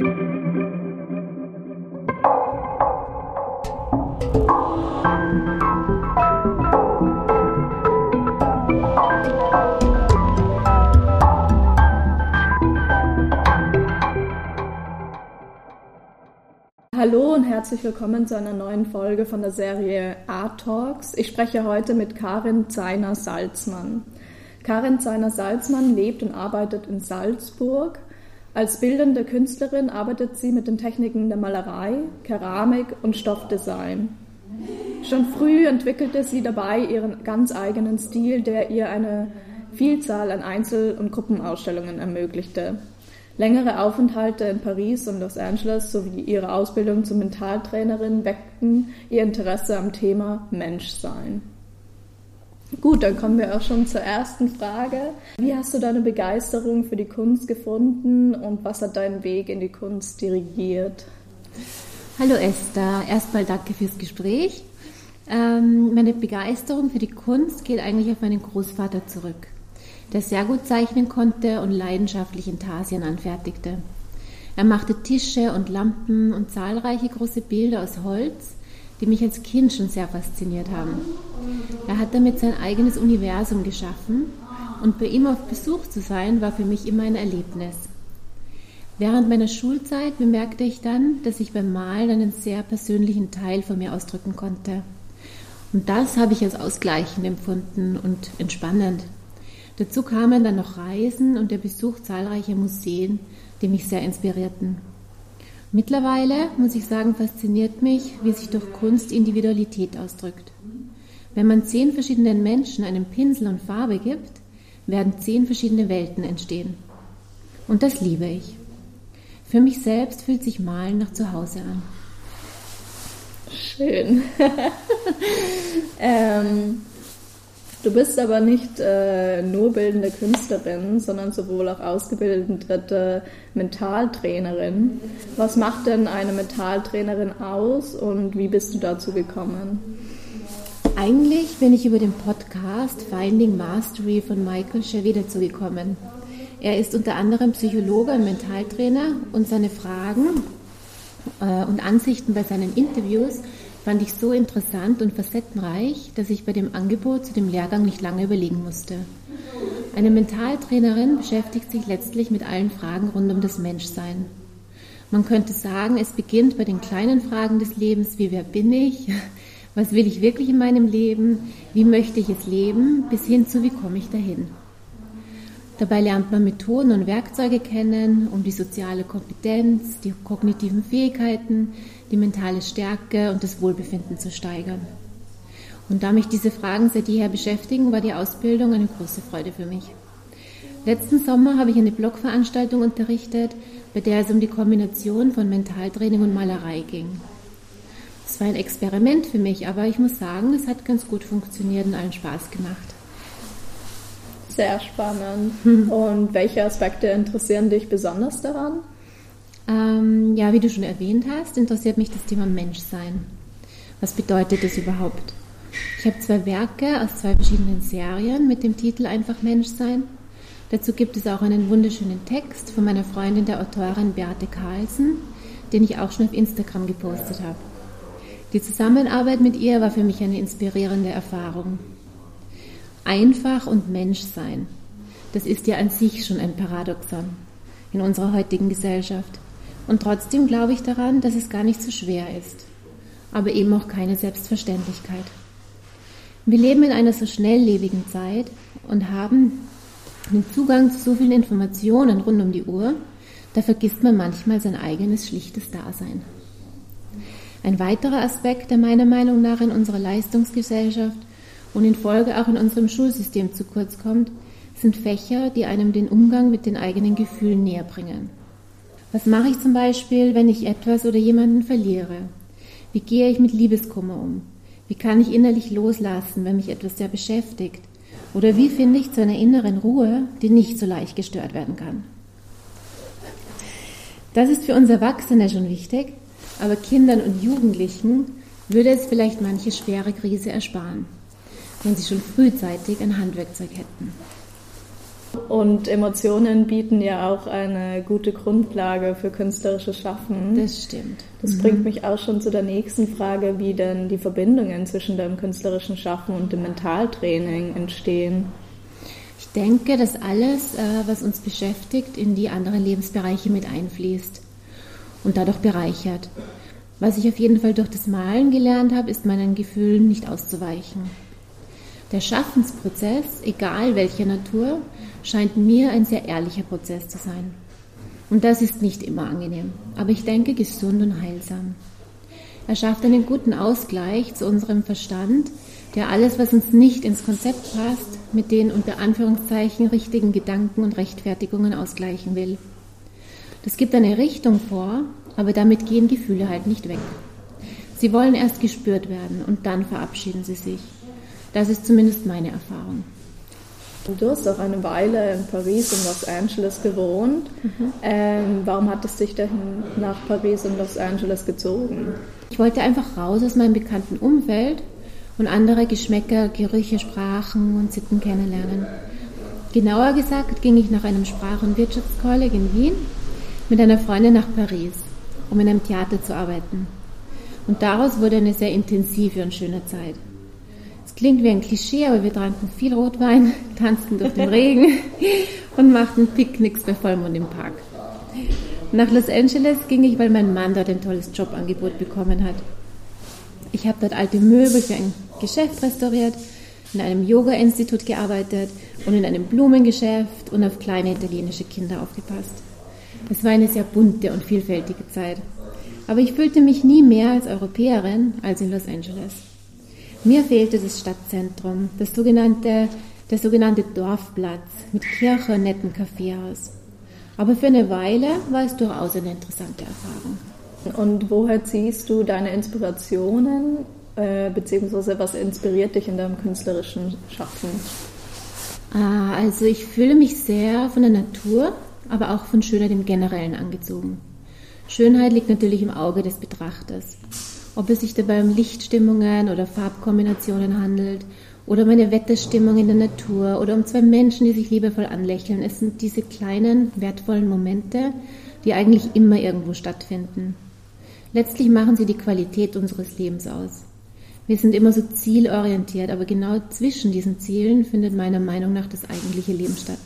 Hallo und herzlich willkommen zu einer neuen Folge von der Serie Art Talks. Ich spreche heute mit Karin Zeiner-Salzmann. Karin Zeiner-Salzmann lebt und arbeitet in Salzburg. Als bildende Künstlerin arbeitet sie mit den Techniken der Malerei, Keramik und Stoffdesign. Schon früh entwickelte sie dabei ihren ganz eigenen Stil, der ihr eine Vielzahl an Einzel- und Gruppenausstellungen ermöglichte. Längere Aufenthalte in Paris und Los Angeles sowie ihre Ausbildung zur Mentaltrainerin weckten ihr Interesse am Thema Menschsein. Gut, dann kommen wir auch schon zur ersten Frage. Wie hast du deine Begeisterung für die Kunst gefunden und was hat deinen Weg in die Kunst dirigiert? Hallo Esther, erstmal danke fürs Gespräch. Ähm, meine Begeisterung für die Kunst geht eigentlich auf meinen Großvater zurück der sehr gut zeichnen konnte und leidenschaftlich Intarsien anfertigte. Er machte Tische und Lampen und zahlreiche große Bilder aus Holz, die mich als Kind schon sehr fasziniert haben. Er hat damit sein eigenes Universum geschaffen und bei ihm auf Besuch zu sein war für mich immer ein Erlebnis. Während meiner Schulzeit bemerkte ich dann, dass ich beim Malen einen sehr persönlichen Teil von mir ausdrücken konnte. Und das habe ich als ausgleichend empfunden und entspannend. Dazu kamen dann noch Reisen und der Besuch zahlreicher Museen, die mich sehr inspirierten. Mittlerweile, muss ich sagen, fasziniert mich, wie sich durch Kunst Individualität ausdrückt. Wenn man zehn verschiedenen Menschen einen Pinsel und Farbe gibt, werden zehn verschiedene Welten entstehen. Und das liebe ich. Für mich selbst fühlt sich Malen nach Zuhause an. Schön. ähm, Du bist aber nicht äh, nur bildende Künstlerin, sondern sowohl auch ausgebildete Mentaltrainerin. Was macht denn eine Mentaltrainerin aus und wie bist du dazu gekommen? Eigentlich bin ich über den Podcast Finding Mastery von Michael Chevy dazu gekommen. Er ist unter anderem Psychologe und Mentaltrainer und seine Fragen äh, und Ansichten bei seinen Interviews fand ich so interessant und facettenreich, dass ich bei dem Angebot zu dem Lehrgang nicht lange überlegen musste. Eine Mentaltrainerin beschäftigt sich letztlich mit allen Fragen rund um das Menschsein. Man könnte sagen, es beginnt bei den kleinen Fragen des Lebens, wie wer bin ich, was will ich wirklich in meinem Leben, wie möchte ich es leben, bis hin zu wie komme ich dahin. Dabei lernt man Methoden und Werkzeuge kennen, um die soziale Kompetenz, die kognitiven Fähigkeiten, die mentale Stärke und das Wohlbefinden zu steigern. Und da mich diese Fragen seit jeher beschäftigen, war die Ausbildung eine große Freude für mich. Letzten Sommer habe ich eine Blogveranstaltung unterrichtet, bei der es um die Kombination von Mentaltraining und Malerei ging. Es war ein Experiment für mich, aber ich muss sagen, es hat ganz gut funktioniert und allen Spaß gemacht. Sehr spannend. Und welche Aspekte interessieren dich besonders daran? Ähm, ja, wie du schon erwähnt hast, interessiert mich das Thema Menschsein. Was bedeutet das überhaupt? Ich habe zwei Werke aus zwei verschiedenen Serien mit dem Titel Einfach Menschsein. Dazu gibt es auch einen wunderschönen Text von meiner Freundin, der Autorin Beate Carlsen, den ich auch schon auf Instagram gepostet habe. Die Zusammenarbeit mit ihr war für mich eine inspirierende Erfahrung. Einfach und Menschsein, das ist ja an sich schon ein Paradoxon in unserer heutigen Gesellschaft. Und trotzdem glaube ich daran, dass es gar nicht so schwer ist, aber eben auch keine Selbstverständlichkeit. Wir leben in einer so schnelllebigen Zeit und haben den Zugang zu so vielen Informationen rund um die Uhr, da vergisst man manchmal sein eigenes schlichtes Dasein. Ein weiterer Aspekt, der meiner Meinung nach in unserer Leistungsgesellschaft und in Folge auch in unserem Schulsystem zu kurz kommt, sind Fächer, die einem den Umgang mit den eigenen Gefühlen näher bringen. Was mache ich zum Beispiel, wenn ich etwas oder jemanden verliere? Wie gehe ich mit Liebeskummer um? Wie kann ich innerlich loslassen, wenn mich etwas sehr beschäftigt? Oder wie finde ich zu einer inneren Ruhe, die nicht so leicht gestört werden kann? Das ist für uns Erwachsene schon wichtig, aber Kindern und Jugendlichen würde es vielleicht manche schwere Krise ersparen, wenn sie schon frühzeitig ein Handwerkzeug hätten. Und Emotionen bieten ja auch eine gute Grundlage für künstlerisches Schaffen. Das stimmt. Das mhm. bringt mich auch schon zu der nächsten Frage, wie denn die Verbindungen zwischen dem künstlerischen Schaffen und dem Mentaltraining entstehen. Ich denke, dass alles, äh, was uns beschäftigt, in die anderen Lebensbereiche mit einfließt und dadurch bereichert. Was ich auf jeden Fall durch das Malen gelernt habe, ist meinen Gefühlen nicht auszuweichen. Der Schaffensprozess, egal welcher Natur, scheint mir ein sehr ehrlicher Prozess zu sein. Und das ist nicht immer angenehm, aber ich denke gesund und heilsam. Er schafft einen guten Ausgleich zu unserem Verstand, der alles, was uns nicht ins Konzept passt, mit den unter Anführungszeichen richtigen Gedanken und Rechtfertigungen ausgleichen will. Das gibt eine Richtung vor, aber damit gehen Gefühle halt nicht weg. Sie wollen erst gespürt werden und dann verabschieden sie sich. Das ist zumindest meine Erfahrung. Du hast auch eine Weile in Paris und Los Angeles gewohnt. Mhm. Ähm, warum hat es dich denn nach Paris und Los Angeles gezogen? Ich wollte einfach raus aus meinem bekannten Umfeld und andere Geschmäcker, Gerüche, Sprachen und Sitten kennenlernen. Genauer gesagt ging ich nach einem Sprach- und Wirtschaftskolleg in Wien mit einer Freundin nach Paris, um in einem Theater zu arbeiten. Und daraus wurde eine sehr intensive und schöne Zeit. Klingt wie ein Klischee, aber wir tranken viel Rotwein, tanzten durch den Regen und machten Picknicks bei Vollmond im Park. Nach Los Angeles ging ich, weil mein Mann dort ein tolles Jobangebot bekommen hat. Ich habe dort alte Möbel für ein Geschäft restauriert, in einem Yoga-Institut gearbeitet und in einem Blumengeschäft und auf kleine italienische Kinder aufgepasst. Es war eine sehr bunte und vielfältige Zeit. Aber ich fühlte mich nie mehr als Europäerin als in Los Angeles. Mir fehlte das Stadtzentrum, das sogenannte, der sogenannte Dorfplatz mit Kirche und netten Kaffeehaus. Aber für eine Weile war es durchaus eine interessante Erfahrung. Und woher ziehst du deine Inspirationen, äh, beziehungsweise was inspiriert dich in deinem künstlerischen Schaffen? Ah, also ich fühle mich sehr von der Natur, aber auch von Schönheit im Generellen angezogen. Schönheit liegt natürlich im Auge des Betrachters. Ob es sich dabei um Lichtstimmungen oder Farbkombinationen handelt oder um eine Wetterstimmung in der Natur oder um zwei Menschen, die sich liebevoll anlächeln. Es sind diese kleinen, wertvollen Momente, die eigentlich immer irgendwo stattfinden. Letztlich machen sie die Qualität unseres Lebens aus. Wir sind immer so zielorientiert, aber genau zwischen diesen Zielen findet meiner Meinung nach das eigentliche Leben statt.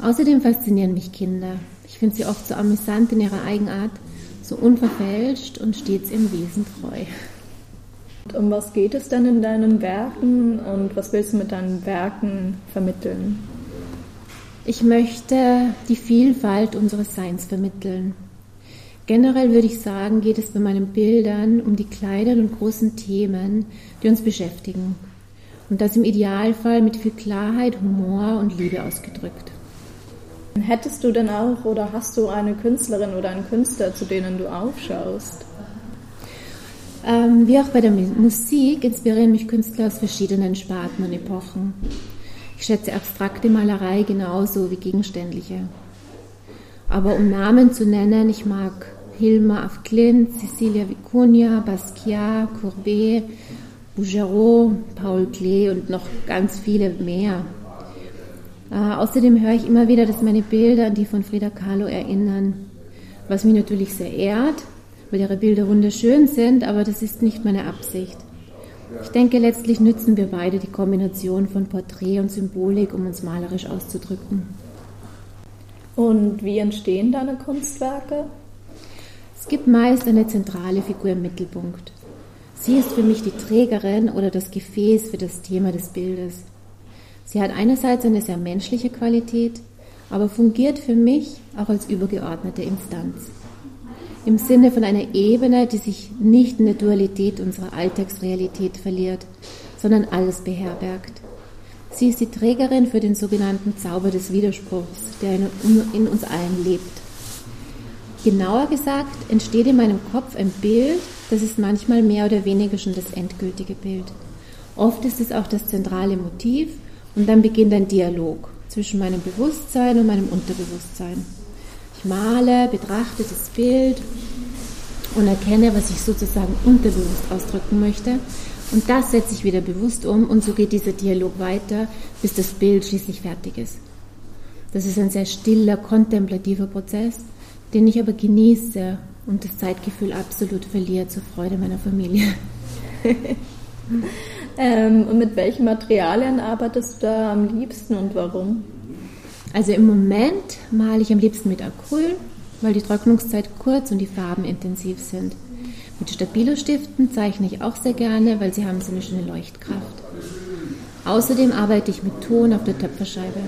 Außerdem faszinieren mich Kinder. Ich finde sie oft so amüsant in ihrer Eigenart so unverfälscht und stets im Wesen treu. Um was geht es denn in deinen Werken und was willst du mit deinen Werken vermitteln? Ich möchte die Vielfalt unseres Seins vermitteln. Generell würde ich sagen, geht es bei meinen Bildern um die kleinen und großen Themen, die uns beschäftigen. Und das im Idealfall mit viel Klarheit, Humor und Liebe ausgedrückt. Hättest du denn auch oder hast du eine Künstlerin oder einen Künstler, zu denen du aufschaust? Ähm, wie auch bei der Musik inspirieren mich Künstler aus verschiedenen Sparten und Epochen. Ich schätze abstrakte Malerei genauso wie gegenständliche. Aber um Namen zu nennen, ich mag Hilma af Klint, Cecilia Vicuña, Basquiat, Courbet, Bouguereau, Paul Klee und noch ganz viele mehr. Äh, außerdem höre ich immer wieder, dass meine Bilder an die von Frida Kahlo erinnern, was mich natürlich sehr ehrt, weil ihre Bilder wunderschön sind, aber das ist nicht meine Absicht. Ich denke, letztlich nützen wir beide die Kombination von Porträt und Symbolik, um uns malerisch auszudrücken. Und wie entstehen deine Kunstwerke? Es gibt meist eine zentrale Figur im Mittelpunkt. Sie ist für mich die Trägerin oder das Gefäß für das Thema des Bildes. Sie hat einerseits eine sehr menschliche Qualität, aber fungiert für mich auch als übergeordnete Instanz. Im Sinne von einer Ebene, die sich nicht in der Dualität unserer Alltagsrealität verliert, sondern alles beherbergt. Sie ist die Trägerin für den sogenannten Zauber des Widerspruchs, der in uns allen lebt. Genauer gesagt entsteht in meinem Kopf ein Bild, das ist manchmal mehr oder weniger schon das endgültige Bild. Oft ist es auch das zentrale Motiv und dann beginnt ein Dialog zwischen meinem Bewusstsein und meinem Unterbewusstsein. Ich male, betrachte das Bild und erkenne, was ich sozusagen unterbewusst ausdrücken möchte. Und das setze ich wieder bewusst um und so geht dieser Dialog weiter, bis das Bild schließlich fertig ist. Das ist ein sehr stiller, kontemplativer Prozess, den ich aber genieße und das Zeitgefühl absolut verliere zur Freude meiner Familie. ähm, und mit welchen Materialien arbeitest du da am liebsten und warum? Also im Moment male ich am liebsten mit Acryl, weil die Trocknungszeit kurz und die Farben intensiv sind. Mit Stabilo-Stiften zeichne ich auch sehr gerne, weil sie haben so eine schöne Leuchtkraft. Außerdem arbeite ich mit Ton auf der Töpferscheibe.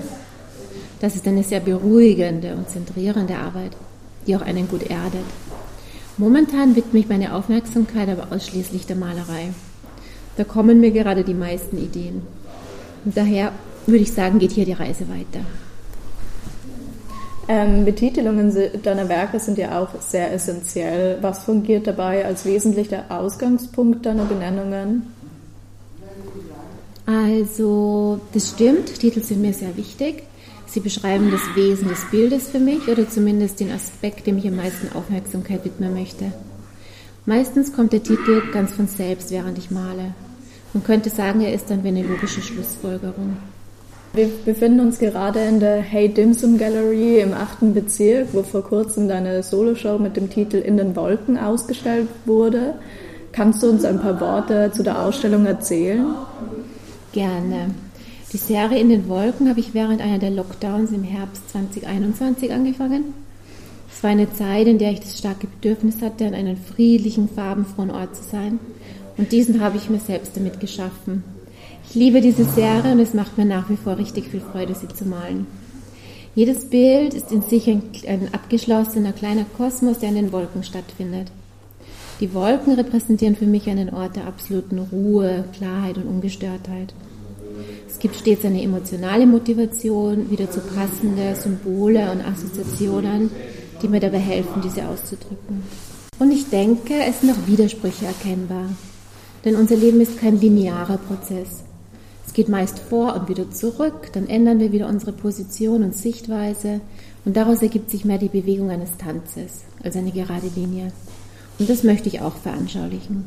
Das ist eine sehr beruhigende und zentrierende Arbeit, die auch einen gut erdet. Momentan widme ich meine Aufmerksamkeit aber ausschließlich der Malerei. Da kommen mir gerade die meisten Ideen. Und daher würde ich sagen, geht hier die Reise weiter. Ähm, Betitelungen deiner Werke sind ja auch sehr essentiell. Was fungiert dabei als wesentlicher Ausgangspunkt deiner Benennungen? Also, das stimmt, Titel sind mir sehr wichtig. Sie beschreiben das Wesen des Bildes für mich oder zumindest den Aspekt, dem ich am meisten Aufmerksamkeit widmen möchte. Meistens kommt der Titel ganz von selbst, während ich male. Man könnte sagen, er ist dann wie eine logische Schlussfolgerung. Wir befinden uns gerade in der Hey Dim Sum Gallery im 8. Bezirk, wo vor kurzem deine Soloshow mit dem Titel In den Wolken ausgestellt wurde. Kannst du uns ein paar Worte zu der Ausstellung erzählen? Gerne. Die Serie In den Wolken habe ich während einer der Lockdowns im Herbst 2021 angefangen. Es war eine Zeit, in der ich das starke Bedürfnis hatte, an einem friedlichen, farbenfrohen Ort zu sein. Und diesen habe ich mir selbst damit geschaffen. Ich liebe diese Serie und es macht mir nach wie vor richtig viel Freude, sie zu malen. Jedes Bild ist in sich ein, ein abgeschlossener kleiner Kosmos, der in den Wolken stattfindet. Die Wolken repräsentieren für mich einen Ort der absoluten Ruhe, Klarheit und Ungestörtheit. Es gibt stets eine emotionale Motivation, wieder zu passende Symbole und Assoziationen, die mir dabei helfen, diese auszudrücken. Und ich denke, es sind auch Widersprüche erkennbar. Denn unser Leben ist kein linearer Prozess. Es geht meist vor und wieder zurück, dann ändern wir wieder unsere Position und Sichtweise und daraus ergibt sich mehr die Bewegung eines Tanzes als eine gerade Linie. Und das möchte ich auch veranschaulichen.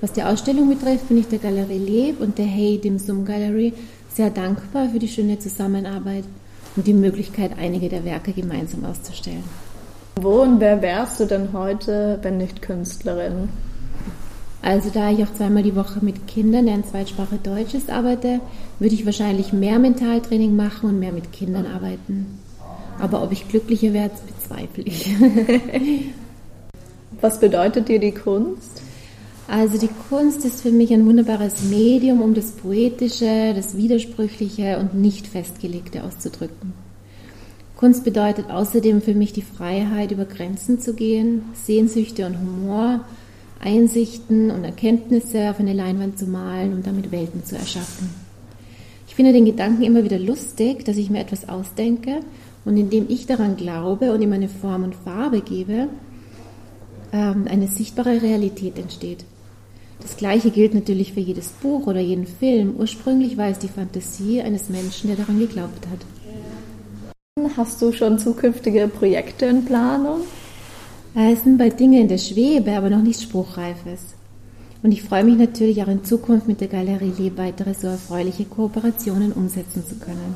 Was die Ausstellung betrifft, bin ich der Galerie Leb und der Hey Dim Sum Gallery sehr dankbar für die schöne Zusammenarbeit und die Möglichkeit, einige der Werke gemeinsam auszustellen. Wo und wer wärst du denn heute, wenn nicht Künstlerin? Also da ich auch zweimal die Woche mit Kindern, deren Zweitsprache Deutsch ist, arbeite, würde ich wahrscheinlich mehr Mentaltraining machen und mehr mit Kindern arbeiten. Aber ob ich glücklicher werde, bezweifle ich. Was bedeutet dir die Kunst? Also die Kunst ist für mich ein wunderbares Medium, um das Poetische, das Widersprüchliche und nicht Festgelegte auszudrücken. Kunst bedeutet außerdem für mich die Freiheit, über Grenzen zu gehen, Sehnsüchte und Humor, Einsichten und Erkenntnisse auf eine Leinwand zu malen und damit Welten zu erschaffen. Ich finde den Gedanken immer wieder lustig, dass ich mir etwas ausdenke und indem ich daran glaube und ihm eine Form und Farbe gebe, ähm, eine sichtbare Realität entsteht. Das Gleiche gilt natürlich für jedes Buch oder jeden Film. Ursprünglich war es die Fantasie eines Menschen, der daran geglaubt hat. Hast du schon zukünftige Projekte in Planung? Es sind bald Dinge in der Schwebe, aber noch nichts Spruchreifes. Und ich freue mich natürlich auch in Zukunft mit der Galerie Leb weitere so erfreuliche Kooperationen umsetzen zu können.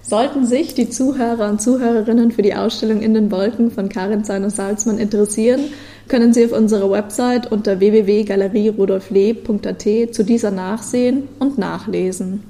Sollten sich die Zuhörer und Zuhörerinnen für die Ausstellung In den Wolken von Karin Zeiner-Salzmann interessieren, können Sie auf unserer Website unter www.galerierudolfleb.at zu dieser nachsehen und nachlesen.